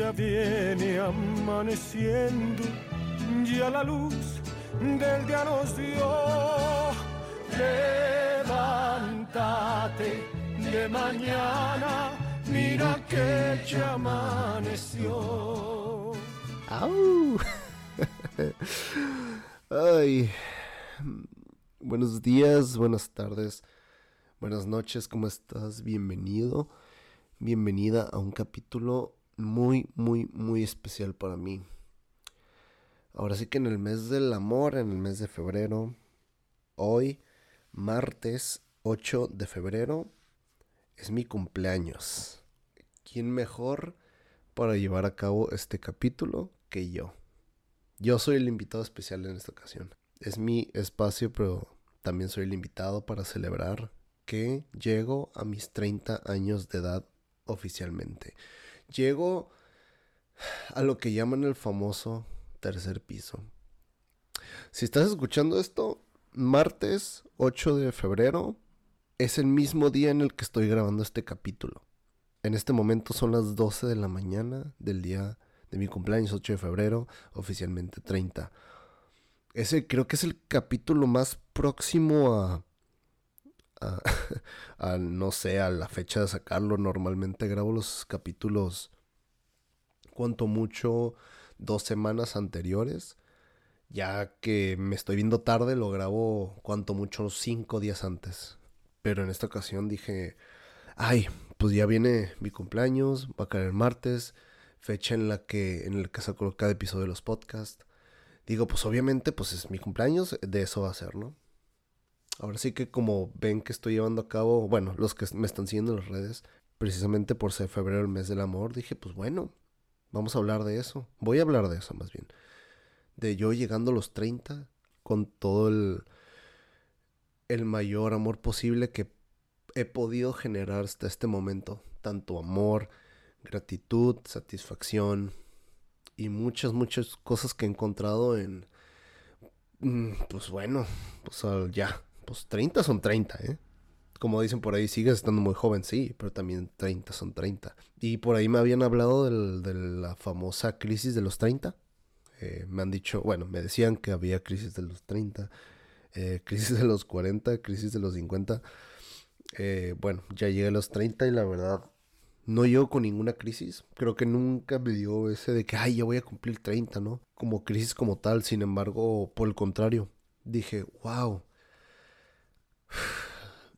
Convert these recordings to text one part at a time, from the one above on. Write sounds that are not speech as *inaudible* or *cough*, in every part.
Ya viene amaneciendo, ya la luz del día nos dio. Levántate de mañana, mira que ya amaneció. ¡Au! *laughs* Ay. Buenos días, buenas tardes, buenas noches, ¿cómo estás? Bienvenido, bienvenida a un capítulo muy, muy, muy especial para mí. Ahora sí que en el mes del amor, en el mes de febrero, hoy, martes 8 de febrero, es mi cumpleaños. ¿Quién mejor para llevar a cabo este capítulo que yo? Yo soy el invitado especial en esta ocasión. Es mi espacio, pero también soy el invitado para celebrar que llego a mis 30 años de edad oficialmente. Llego a lo que llaman el famoso tercer piso. Si estás escuchando esto, martes 8 de febrero es el mismo día en el que estoy grabando este capítulo. En este momento son las 12 de la mañana del día de mi cumpleaños, 8 de febrero, oficialmente 30. Ese creo que es el capítulo más próximo a, *laughs* a, no sé, a la fecha de sacarlo. Normalmente grabo los capítulos, cuanto mucho, dos semanas anteriores. Ya que me estoy viendo tarde, lo grabo cuanto mucho cinco días antes. Pero en esta ocasión dije, ay, pues ya viene mi cumpleaños, va a caer el martes, fecha en la que en el que saco cada episodio de los podcasts. Digo, pues obviamente, pues es mi cumpleaños, de eso va a ser, ¿no? Ahora sí que como ven que estoy llevando a cabo, bueno, los que me están siguiendo en las redes, precisamente por ser febrero el mes del amor, dije, pues bueno, vamos a hablar de eso. Voy a hablar de eso más bien. De yo llegando a los 30 con todo el, el mayor amor posible que he podido generar hasta este momento. Tanto amor, gratitud, satisfacción y muchas, muchas cosas que he encontrado en... Pues bueno, pues ya, pues 30 son 30, ¿eh? Como dicen por ahí, sigues estando muy joven, sí, pero también 30 son 30. Y por ahí me habían hablado del, de la famosa crisis de los 30. Eh, me han dicho, bueno, me decían que había crisis de los 30, eh, *laughs* crisis de los 40, crisis de los 50. Eh, bueno, ya llegué a los 30 y la verdad no llego con ninguna crisis. Creo que nunca me dio ese de que, ay, ya voy a cumplir 30, ¿no? Como crisis como tal. Sin embargo, por el contrario, dije, wow,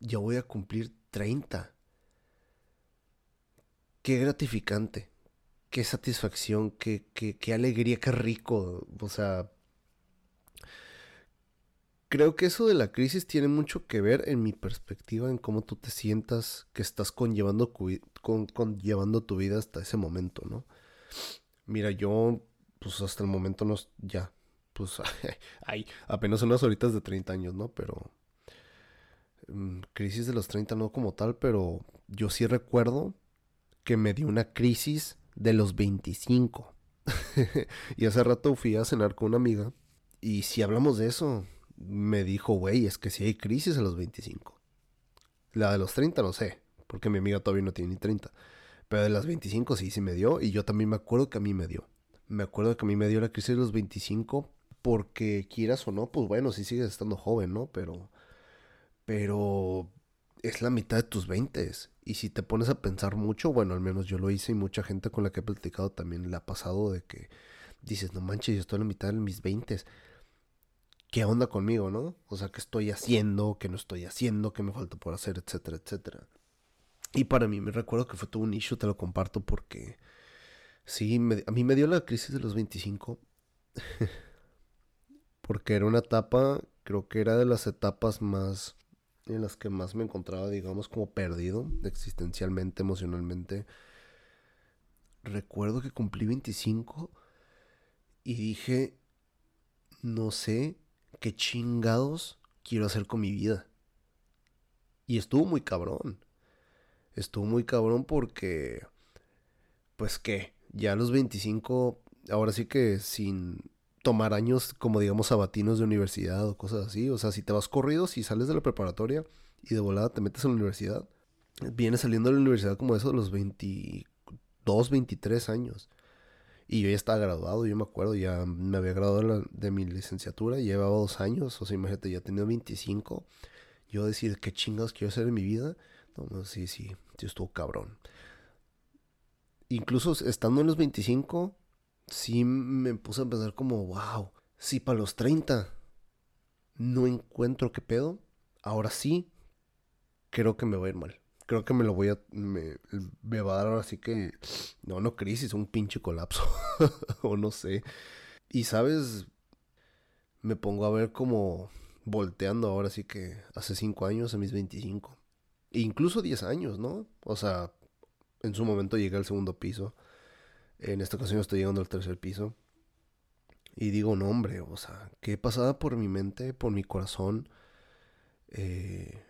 ya voy a cumplir 30. Qué gratificante, qué satisfacción, qué, qué, qué alegría, qué rico. O sea, creo que eso de la crisis tiene mucho que ver en mi perspectiva, en cómo tú te sientas que estás conllevando, con, conllevando tu vida hasta ese momento, ¿no? Mira, yo, pues hasta el momento no, ya, pues, *laughs* hay apenas unas horitas de 30 años, ¿no? Pero, crisis de los 30 no como tal, pero yo sí recuerdo que me dio una crisis de los 25. *laughs* y hace rato fui a cenar con una amiga. Y si hablamos de eso, me dijo, güey, es que si hay crisis a los 25. La de los 30 no sé, porque mi amiga todavía no tiene ni 30. Pero de las 25 sí, sí me dio. Y yo también me acuerdo que a mí me dio. Me acuerdo que a mí me dio la crisis de los 25 porque quieras o no, pues bueno, sí sigues estando joven, ¿no? Pero, pero es la mitad de tus 20. Y si te pones a pensar mucho, bueno, al menos yo lo hice y mucha gente con la que he platicado también le ha pasado de que dices, no manches, yo estoy en la mitad de mis 20 qué onda conmigo, ¿no? O sea, qué estoy haciendo, qué no estoy haciendo, qué me falta por hacer, etcétera, etcétera. Y para mí me recuerdo que fue todo un issue, te lo comparto porque sí, a mí me dio la crisis de los 25. *laughs* porque era una etapa, creo que era de las etapas más en las que más me encontraba, digamos, como perdido existencialmente, emocionalmente. recuerdo que cumplí 25 y dije, no sé qué chingados quiero hacer con mi vida. Y estuvo muy cabrón. Estuvo muy cabrón porque, pues que, ya a los 25, ahora sí que sin tomar años como digamos sabatinos de universidad o cosas así. O sea, si te vas corrido, si sales de la preparatoria y de volada te metes a la universidad, vienes saliendo de la universidad como eso de los 22, 23 años. Y yo ya estaba graduado, yo me acuerdo, ya me había graduado de, mi licenciatura, llevaba dos años, o sea, imagínate, ya tenía 25. Yo decir, ¿qué chingados quiero hacer en mi vida? No, sí, sí, sí estuvo cabrón. Incluso estando en los 25, sí me puse a pensar como, wow, si para los 30 no encuentro qué pedo, ahora sí, creo que me va a ir mal creo que me lo voy a. Me, va a dar ahora sí que. No, no crisis, un pinche colapso. *laughs* o no sé. Y sabes, me pongo a ver como volteando ahora sí que hace 5 años, a mis 25. E incluso 10 años, ¿no? O sea, en su momento llegué al segundo piso. En esta ocasión estoy llegando al tercer piso. Y digo, no, hombre, o sea, ¿qué pasaba por mi mente, por mi corazón? Eh,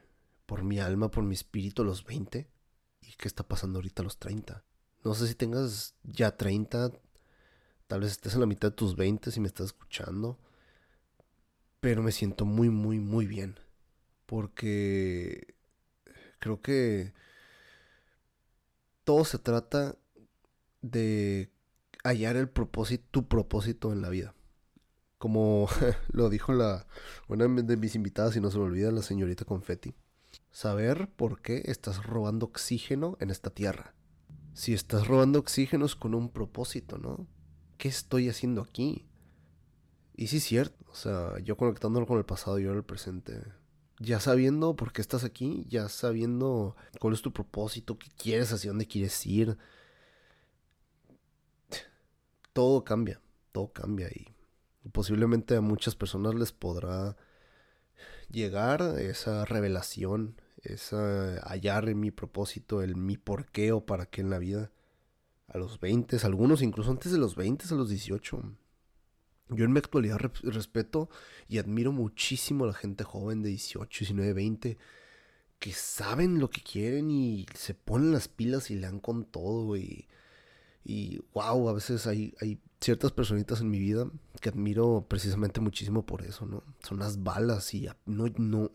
por mi alma, por mi espíritu a los 20 y qué está pasando ahorita a los 30. No sé si tengas ya 30, tal vez estés en la mitad de tus 20 si me estás escuchando, pero me siento muy, muy, muy bien porque creo que todo se trata de hallar el propósito, tu propósito en la vida. Como *laughs* lo dijo la, una de mis invitadas, y no se me olvida, la señorita Confetti saber por qué estás robando oxígeno en esta tierra. Si estás robando oxígeno es con un propósito, ¿no? ¿Qué estoy haciendo aquí? Y sí es cierto, o sea, yo conectándolo con el pasado y ahora el presente. Ya sabiendo por qué estás aquí, ya sabiendo cuál es tu propósito, qué quieres, hacia dónde quieres ir. Todo cambia, todo cambia y posiblemente a muchas personas les podrá llegar esa revelación, esa hallar en mi propósito, el mi por qué o para qué en la vida. A los 20, algunos incluso antes de los 20, a los 18. Yo en mi actualidad respeto y admiro muchísimo a la gente joven de 18, 19, 20 que saben lo que quieren y se ponen las pilas y le dan con todo y, y wow, a veces hay, hay ciertas personitas en mi vida que admiro precisamente muchísimo por eso, ¿no? Son las balas y no, no,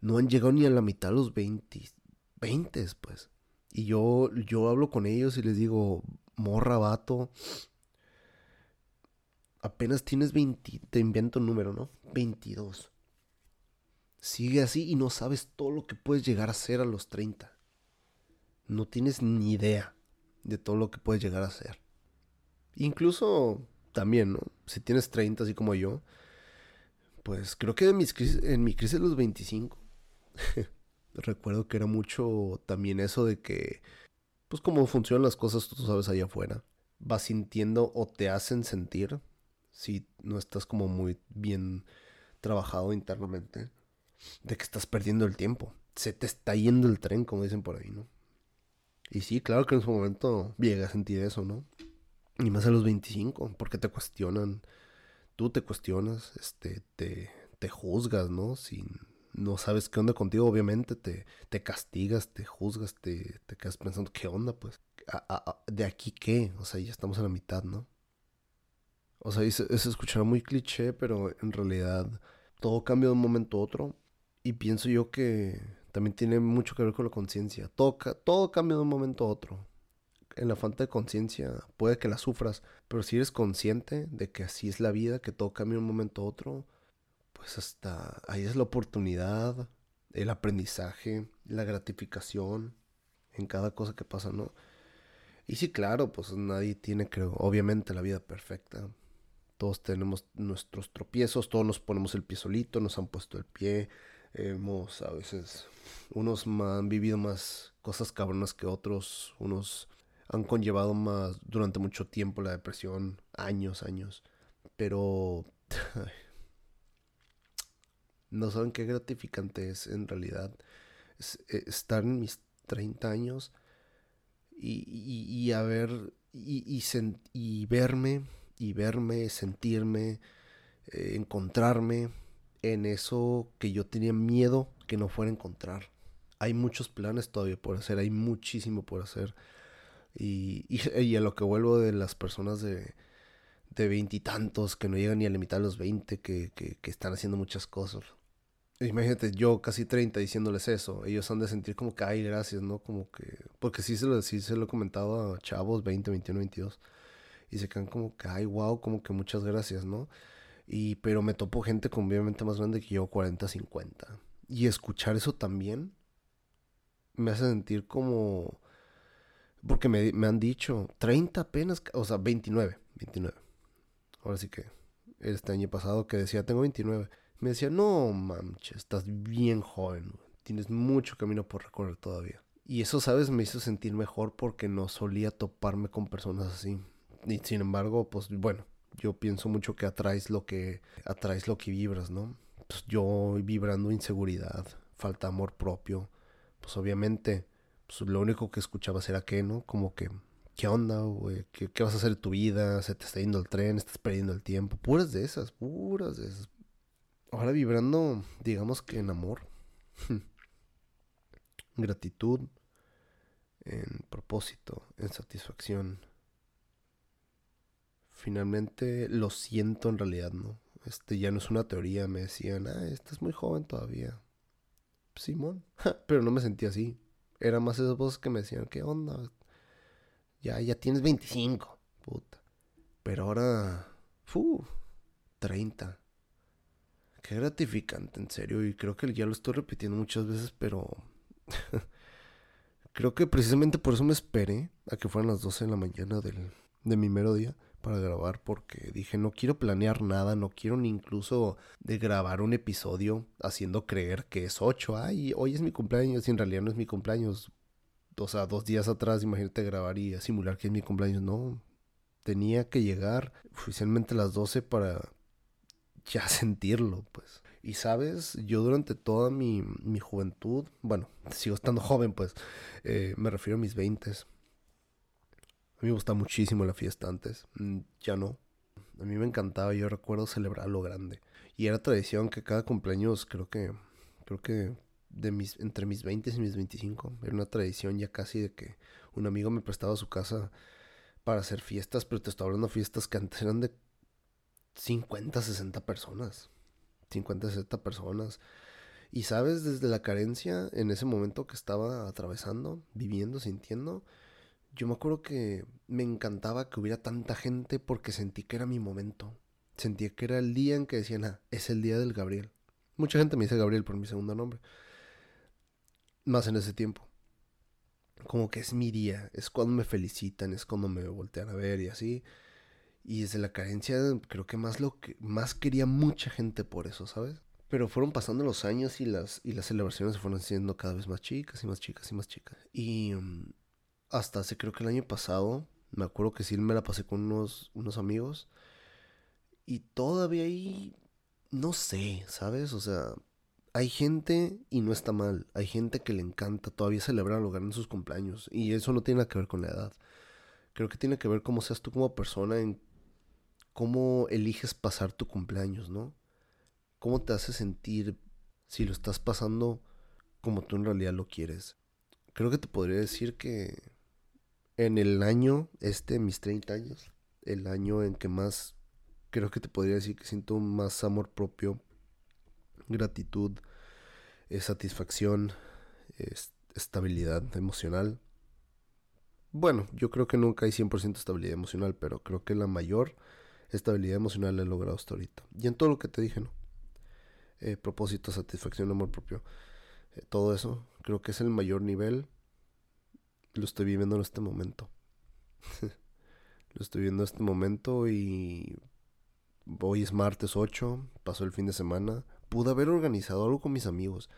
no han llegado ni a la mitad los 20, 20 pues. Y yo, yo hablo con ellos y les digo, morra, vato, apenas tienes 20, te invento un número, ¿no? 22. Sigue así y no sabes todo lo que puedes llegar a ser a los 30. No tienes ni idea de todo lo que puedes llegar a ser. Incluso también, ¿no? Si tienes 30, así como yo, pues creo que en, en mi crisis de los 25, *laughs* recuerdo que era mucho también eso de que, pues como funcionan las cosas, tú sabes allá afuera, vas sintiendo o te hacen sentir, si no estás como muy bien trabajado internamente, de que estás perdiendo el tiempo. Se te está yendo el tren, como dicen por ahí, ¿no? Y sí, claro que en su momento llega a sentir eso, ¿no? Y más a los 25, porque te cuestionan, tú te cuestionas, este, te, te juzgas, ¿no? Si no sabes qué onda contigo, obviamente te, te castigas, te juzgas, te, te quedas pensando, ¿qué onda? Pues, ¿de aquí qué? O sea, ya estamos a la mitad, ¿no? O sea, eso, eso escuchará muy cliché, pero en realidad todo cambia de un momento a otro. Y pienso yo que también tiene mucho que ver con la conciencia. Todo, todo cambia de un momento a otro en la falta de conciencia puede que la sufras, pero si eres consciente de que así es la vida, que todo cambia de un momento a otro, pues hasta ahí es la oportunidad, el aprendizaje, la gratificación en cada cosa que pasa, ¿no? Y sí, claro, pues nadie tiene, creo, obviamente la vida perfecta. Todos tenemos nuestros tropiezos, todos nos ponemos el pie solito, nos han puesto el pie. Hemos a veces, unos han vivido más cosas cabronas que otros, unos han conllevado más durante mucho tiempo la depresión, años, años. Pero *laughs* no saben qué gratificante es en realidad eh, estar en mis 30 años y, y, haber y, y, y verme, y verme, sentirme, eh, encontrarme en eso que yo tenía miedo que no fuera a encontrar. Hay muchos planes todavía por hacer, hay muchísimo por hacer. Y, y, *laughs* a lo que vuelvo de las personas de veintitantos que no llegan ni a limitar los veinte, que, que, que, están haciendo muchas cosas. Imagínate, yo casi 30 diciéndoles eso. Ellos han de sentir como que, ay, gracias, ¿no? Como que. Porque sí se lo, sí se lo he comentado a chavos 20, 21, 22. Y se quedan como que, ay, wow, como que muchas gracias, ¿no? Y, pero me topo gente con obviamente más grande que yo, 40, 50. Y escuchar eso también me hace sentir como... Porque me, me han dicho, 30 apenas, o sea, 29, 29. Ahora sí que, este año pasado que decía, tengo 29. Me decía, no, manches, estás bien joven, tienes mucho camino por recorrer todavía. Y eso, ¿sabes? Me hizo sentir mejor porque no solía toparme con personas así. Y sin embargo, pues bueno, yo pienso mucho que atraes lo que atraes lo que vibras, ¿no? Pues yo vibrando inseguridad, falta de amor propio, pues obviamente pues lo único que escuchabas era que, ¿no? Como que ¿qué onda, güey? ¿Qué, ¿Qué, vas a hacer en tu vida? Se te está yendo el tren, estás perdiendo el tiempo. Puras de esas, puras de esas. Ahora vibrando, digamos que en amor, *laughs* gratitud, en propósito, en satisfacción, finalmente lo siento en realidad, ¿no? Este ya no es una teoría, me decían, ah, estás muy joven todavía. Simón, pero no me sentía así. Era más esas voces que me decían, ¿qué onda? Ya, ya tienes 25, puta. Pero ahora, fu, 30. Qué gratificante, en serio. Y creo que ya lo estoy repitiendo muchas veces, pero *laughs* creo que precisamente por eso me esperé a que fueran las 12 de la mañana del, de mi mero día para grabar porque dije no quiero planear nada, no quiero ni incluso de grabar un episodio haciendo creer que es 8, ay, hoy es mi cumpleaños y en realidad no es mi cumpleaños. O sea, dos días atrás, imagínate grabar y simular que es mi cumpleaños. No, tenía que llegar oficialmente a las 12 para ya *laughs* sentirlo, pues. Y sabes, yo durante toda mi, mi juventud, bueno, sigo estando joven, pues, eh, me refiero a mis 20 a mí me gustaba muchísimo la fiesta antes, mm, ya no. A mí me encantaba, yo recuerdo celebrar lo grande. Y era tradición que cada cumpleaños, creo que, creo que de mis, entre mis 20 y mis 25, era una tradición ya casi de que un amigo me prestaba su casa para hacer fiestas, pero te estoy hablando de fiestas que antes eran de 50, 60 personas. 50, 60 personas. Y sabes, desde la carencia, en ese momento que estaba atravesando, viviendo, sintiendo, yo me acuerdo que me encantaba que hubiera tanta gente porque sentí que era mi momento. Sentí que era el día en que decían, ah, es el día del Gabriel. Mucha gente me dice Gabriel por mi segundo nombre. Más en ese tiempo. Como que es mi día, es cuando me felicitan, es cuando me voltean a ver y así. Y desde la carencia creo que más lo que más quería mucha gente por eso, ¿sabes? Pero fueron pasando los años y las, y las celebraciones se fueron haciendo cada vez más chicas y más chicas y más chicas. Y mm, hasta hace creo que el año pasado, me acuerdo que sí me la pasé con unos, unos amigos. Y todavía ahí, no sé, ¿sabes? O sea, hay gente, y no está mal, hay gente que le encanta todavía celebrar o ganar sus cumpleaños. Y eso no tiene nada que ver con la edad. Creo que tiene que ver cómo seas tú como persona, en cómo eliges pasar tu cumpleaños, ¿no? Cómo te hace sentir si lo estás pasando como tú en realidad lo quieres. Creo que te podría decir que en el año, este, mis 30 años, el año en que más, creo que te podría decir que siento más amor propio, gratitud, eh, satisfacción, estabilidad emocional. Bueno, yo creo que nunca hay 100% estabilidad emocional, pero creo que la mayor estabilidad emocional la he logrado hasta ahorita. Y en todo lo que te dije, ¿no? Eh, propósito, satisfacción, amor propio, eh, todo eso, creo que es el mayor nivel lo estoy viviendo en este momento. *laughs* lo estoy viendo en este momento y hoy es martes 8, pasó el fin de semana. Pude haber organizado algo con mis amigos,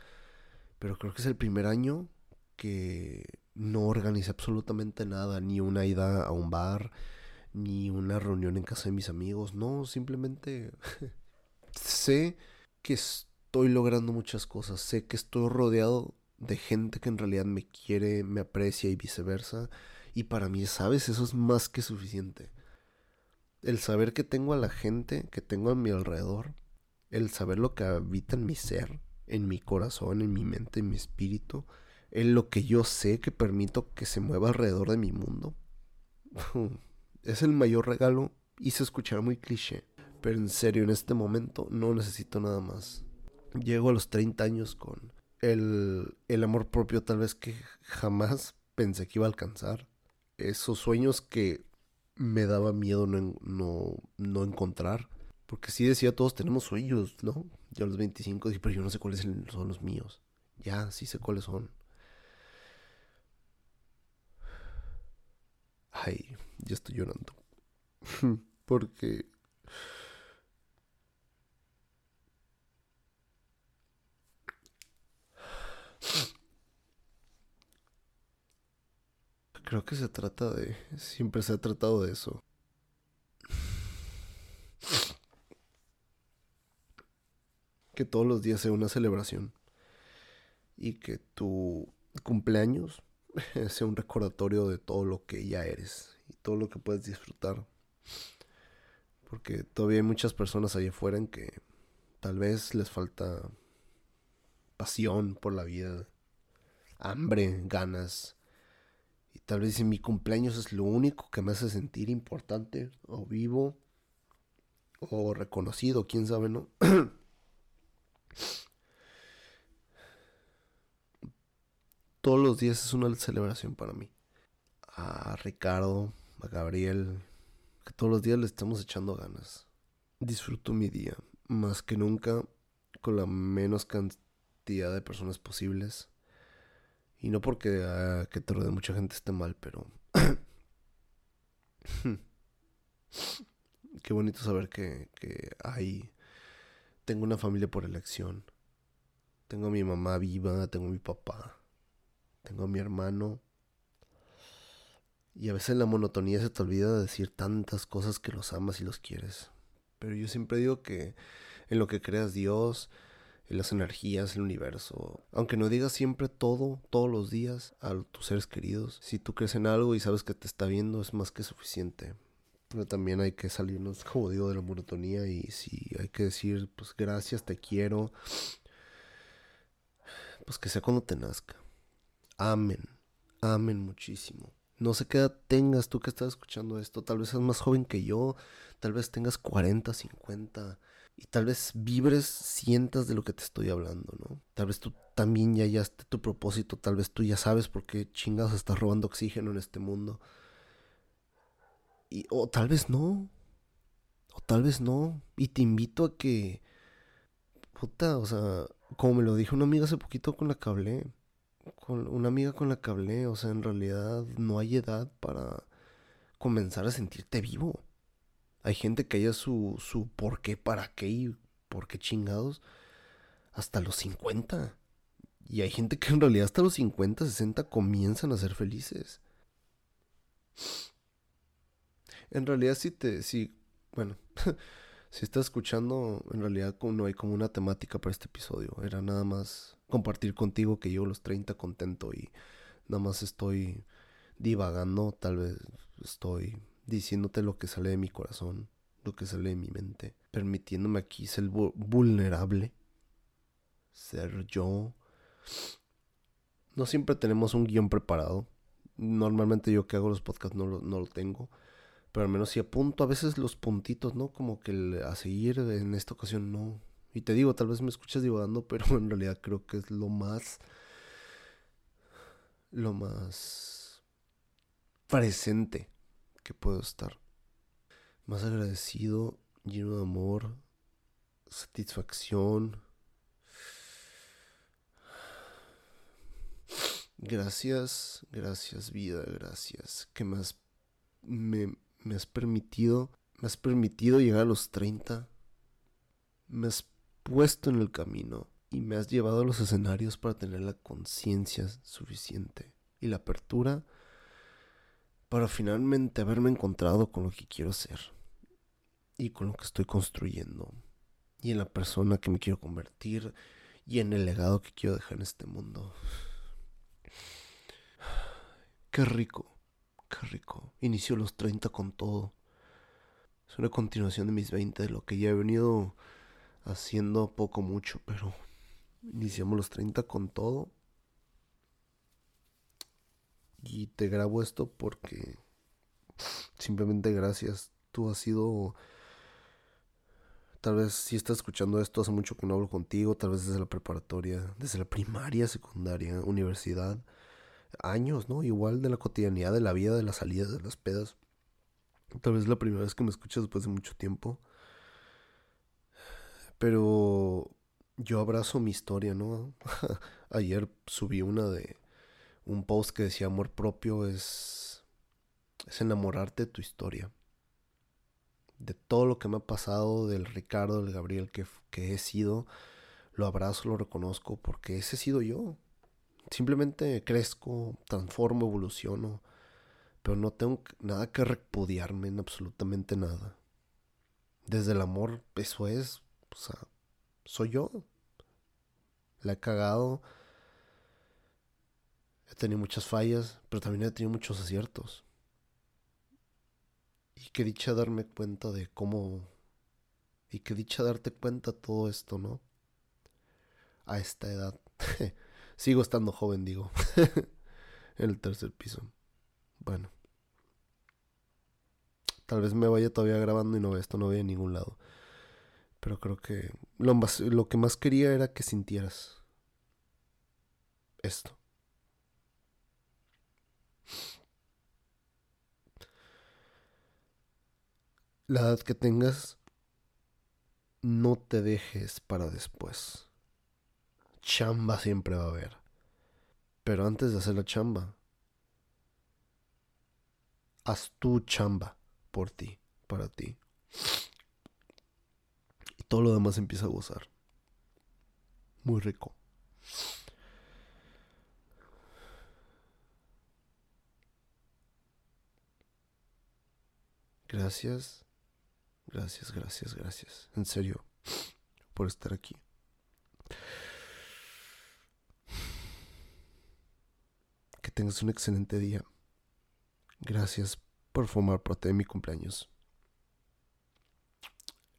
pero creo que es el primer año que no organicé absolutamente nada, ni una ida a un bar, ni una reunión en casa de mis amigos, no, simplemente *laughs* sé que estoy logrando muchas cosas, sé que estoy rodeado de gente que en realidad me quiere, me aprecia y viceversa. Y para mí, ¿sabes? Eso es más que suficiente. El saber que tengo a la gente que tengo a mi alrededor, el saber lo que habita en mi ser, en mi corazón, en mi mente, en mi espíritu, en lo que yo sé que permito que se mueva alrededor de mi mundo. *laughs* Es el mayor regalo y se escuchará muy cliché, pero en serio, en este momento no necesito nada más. Llego a los 30 años con el, el amor propio tal vez que jamás pensé que iba a alcanzar. Esos sueños que me daba miedo no, no, no encontrar. Porque sí decía, todos tenemos sueños, ¿no? Yo a los 25 dije, pero yo no sé cuáles son los míos. Ya, sí sé cuáles son. Ay, ya estoy llorando. *laughs* Porque... Creo que se trata de... Siempre se ha tratado de eso. Que todos los días sea una celebración. Y que tu cumpleaños *laughs* sea un recordatorio de todo lo que ya eres y todo lo que puedes disfrutar. Porque todavía hay muchas personas ahí afuera en que tal vez les falta pasión por la vida, hambre, ganas. Tal vez si mi cumpleaños es lo único que me hace sentir importante o vivo o reconocido, quién sabe, ¿no? *clears throat* todos los días es una celebración para mí. A Ricardo, a Gabriel, que todos los días le estamos echando ganas. Disfruto mi día, más que nunca, con la menos cantidad de personas posibles. Y no porque uh, que te rodee mucha gente esté mal, pero... *clears throat* Qué bonito saber que, que hay... Tengo una familia por elección. Tengo a mi mamá viva, tengo a mi papá tengo a mi hermano. Y a veces la monotonía se te olvida de decir tantas cosas que los amas y los quieres. Pero yo siempre digo que en lo que creas Dios, en las energías, el universo, aunque no digas siempre todo, todos los días, a tus seres queridos, si tú crees en algo y sabes que te está viendo, es más que suficiente. Pero también hay que salirnos, como digo, de la monotonía y si hay que decir, pues gracias, te quiero, pues que sea cuando te nazca amen, amen muchísimo. No sé qué edad tengas tú que estás escuchando esto. Tal vez seas más joven que yo. Tal vez tengas 40, 50. Y tal vez vibres, sientas de lo que te estoy hablando, ¿no? Tal vez tú también ya hallaste tu propósito. Tal vez tú ya sabes por qué chingados estás robando oxígeno en este mundo. Y, o tal vez no. O tal vez no. Y te invito a que... Puta, o sea, como me lo dijo una amiga hace poquito con la que hablé con una amiga con la que hablé, o sea, en realidad no hay edad para comenzar a sentirte vivo. Hay gente que haya su, su por qué, para qué y por qué chingados hasta los 50. Y hay gente que en realidad hasta los 50, 60 comienzan a ser felices. En realidad si te, si, bueno, *laughs* si estás escuchando, en realidad no hay como una temática para este episodio. Era nada más compartir contigo que yo los 30 contento y nada más estoy divagando, tal vez estoy diciéndote lo que sale de mi corazón, lo que sale de mi mente, permitiéndome aquí ser vulnerable, ser yo. No siempre tenemos un guion preparado. Normalmente yo que hago los podcasts no lo, no lo tengo. Pero al menos si apunto a veces los puntitos, ¿no? Como que a seguir en esta ocasión no. Y te digo, tal vez me escuchas divagando, *laughs* pero en realidad creo que es lo más. Lo más. presente puedo estar. Más agradecido, lleno de amor, satisfacción. Gracias, gracias vida, gracias. Que me me, me has permitido, me has permitido llegar a los 30. Me has puesto en el camino y me has llevado a los escenarios para tener la conciencia suficiente y la apertura para finalmente haberme encontrado con lo que quiero ser y con lo que estoy construyendo y en la persona que me quiero convertir y en el legado que quiero dejar en este mundo. *sighs* Qué rico qué rico. Inicio los 30 con todo. Es una continuación de mis 20, de lo que ya he venido haciendo poco mucho, pero iniciamos los 30 con todo. Y te grabo esto porque simplemente gracias. Tú has sido Tal vez si estás escuchando esto hace mucho que no hablo contigo, tal vez desde la preparatoria, desde la primaria, secundaria, universidad, años, ¿no? Igual de la cotidianidad, de la vida, de las salidas, de las pedas. Tal vez es la primera vez que me escuchas después de mucho tiempo. Pero yo abrazo mi historia, ¿no? *laughs* Ayer subí una de un post que decía amor propio es es enamorarte de tu historia de todo lo que me ha pasado, del Ricardo, del Gabriel que, que he sido, lo abrazo, lo reconozco, porque ese he sido yo. Simplemente crezco, transformo, evoluciono, pero no tengo nada que repudiarme en absolutamente nada. Desde el amor, eso es, o sea, soy yo. La he cagado. He tenido muchas fallas, pero también he tenido muchos aciertos. Y qué dicha darme cuenta de cómo... Y qué dicha darte cuenta todo esto, ¿no? A esta edad. *laughs* Sigo estando joven, digo. en *laughs* el tercer piso. Bueno. Tal vez me vaya todavía grabando y no esto no vaya a ningún lado. Pero creo que lo, más, lo que más quería era que sintieras esto. La edad que tengas, no te dejes para después. Chamba siempre va a haber. Pero antes de hacer la chamba, haz tu chamba por ti, para ti. Y todo lo demás empieza a gozar. Muy rico. Gracias Gracias, gracias, gracias. En serio, por estar aquí. Que tengas un excelente día. Gracias por formar parte de mi cumpleaños.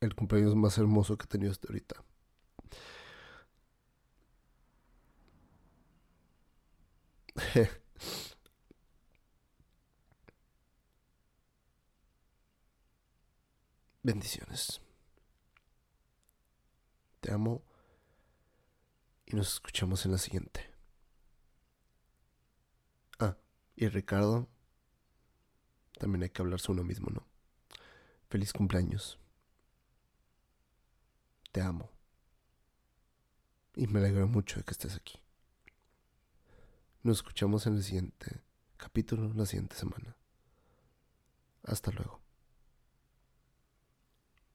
El cumpleaños más hermoso que he tenido hasta ahorita. *laughs* Bendiciones. Te amo y nos escuchamos en la siguiente. Ah, y Ricardo, también hay que hablarse uno mismo, ¿no? Feliz cumpleaños. Te amo. Y me alegro mucho de que estés aquí. Nos escuchamos en el siguiente capítulo, la siguiente semana. Hasta luego.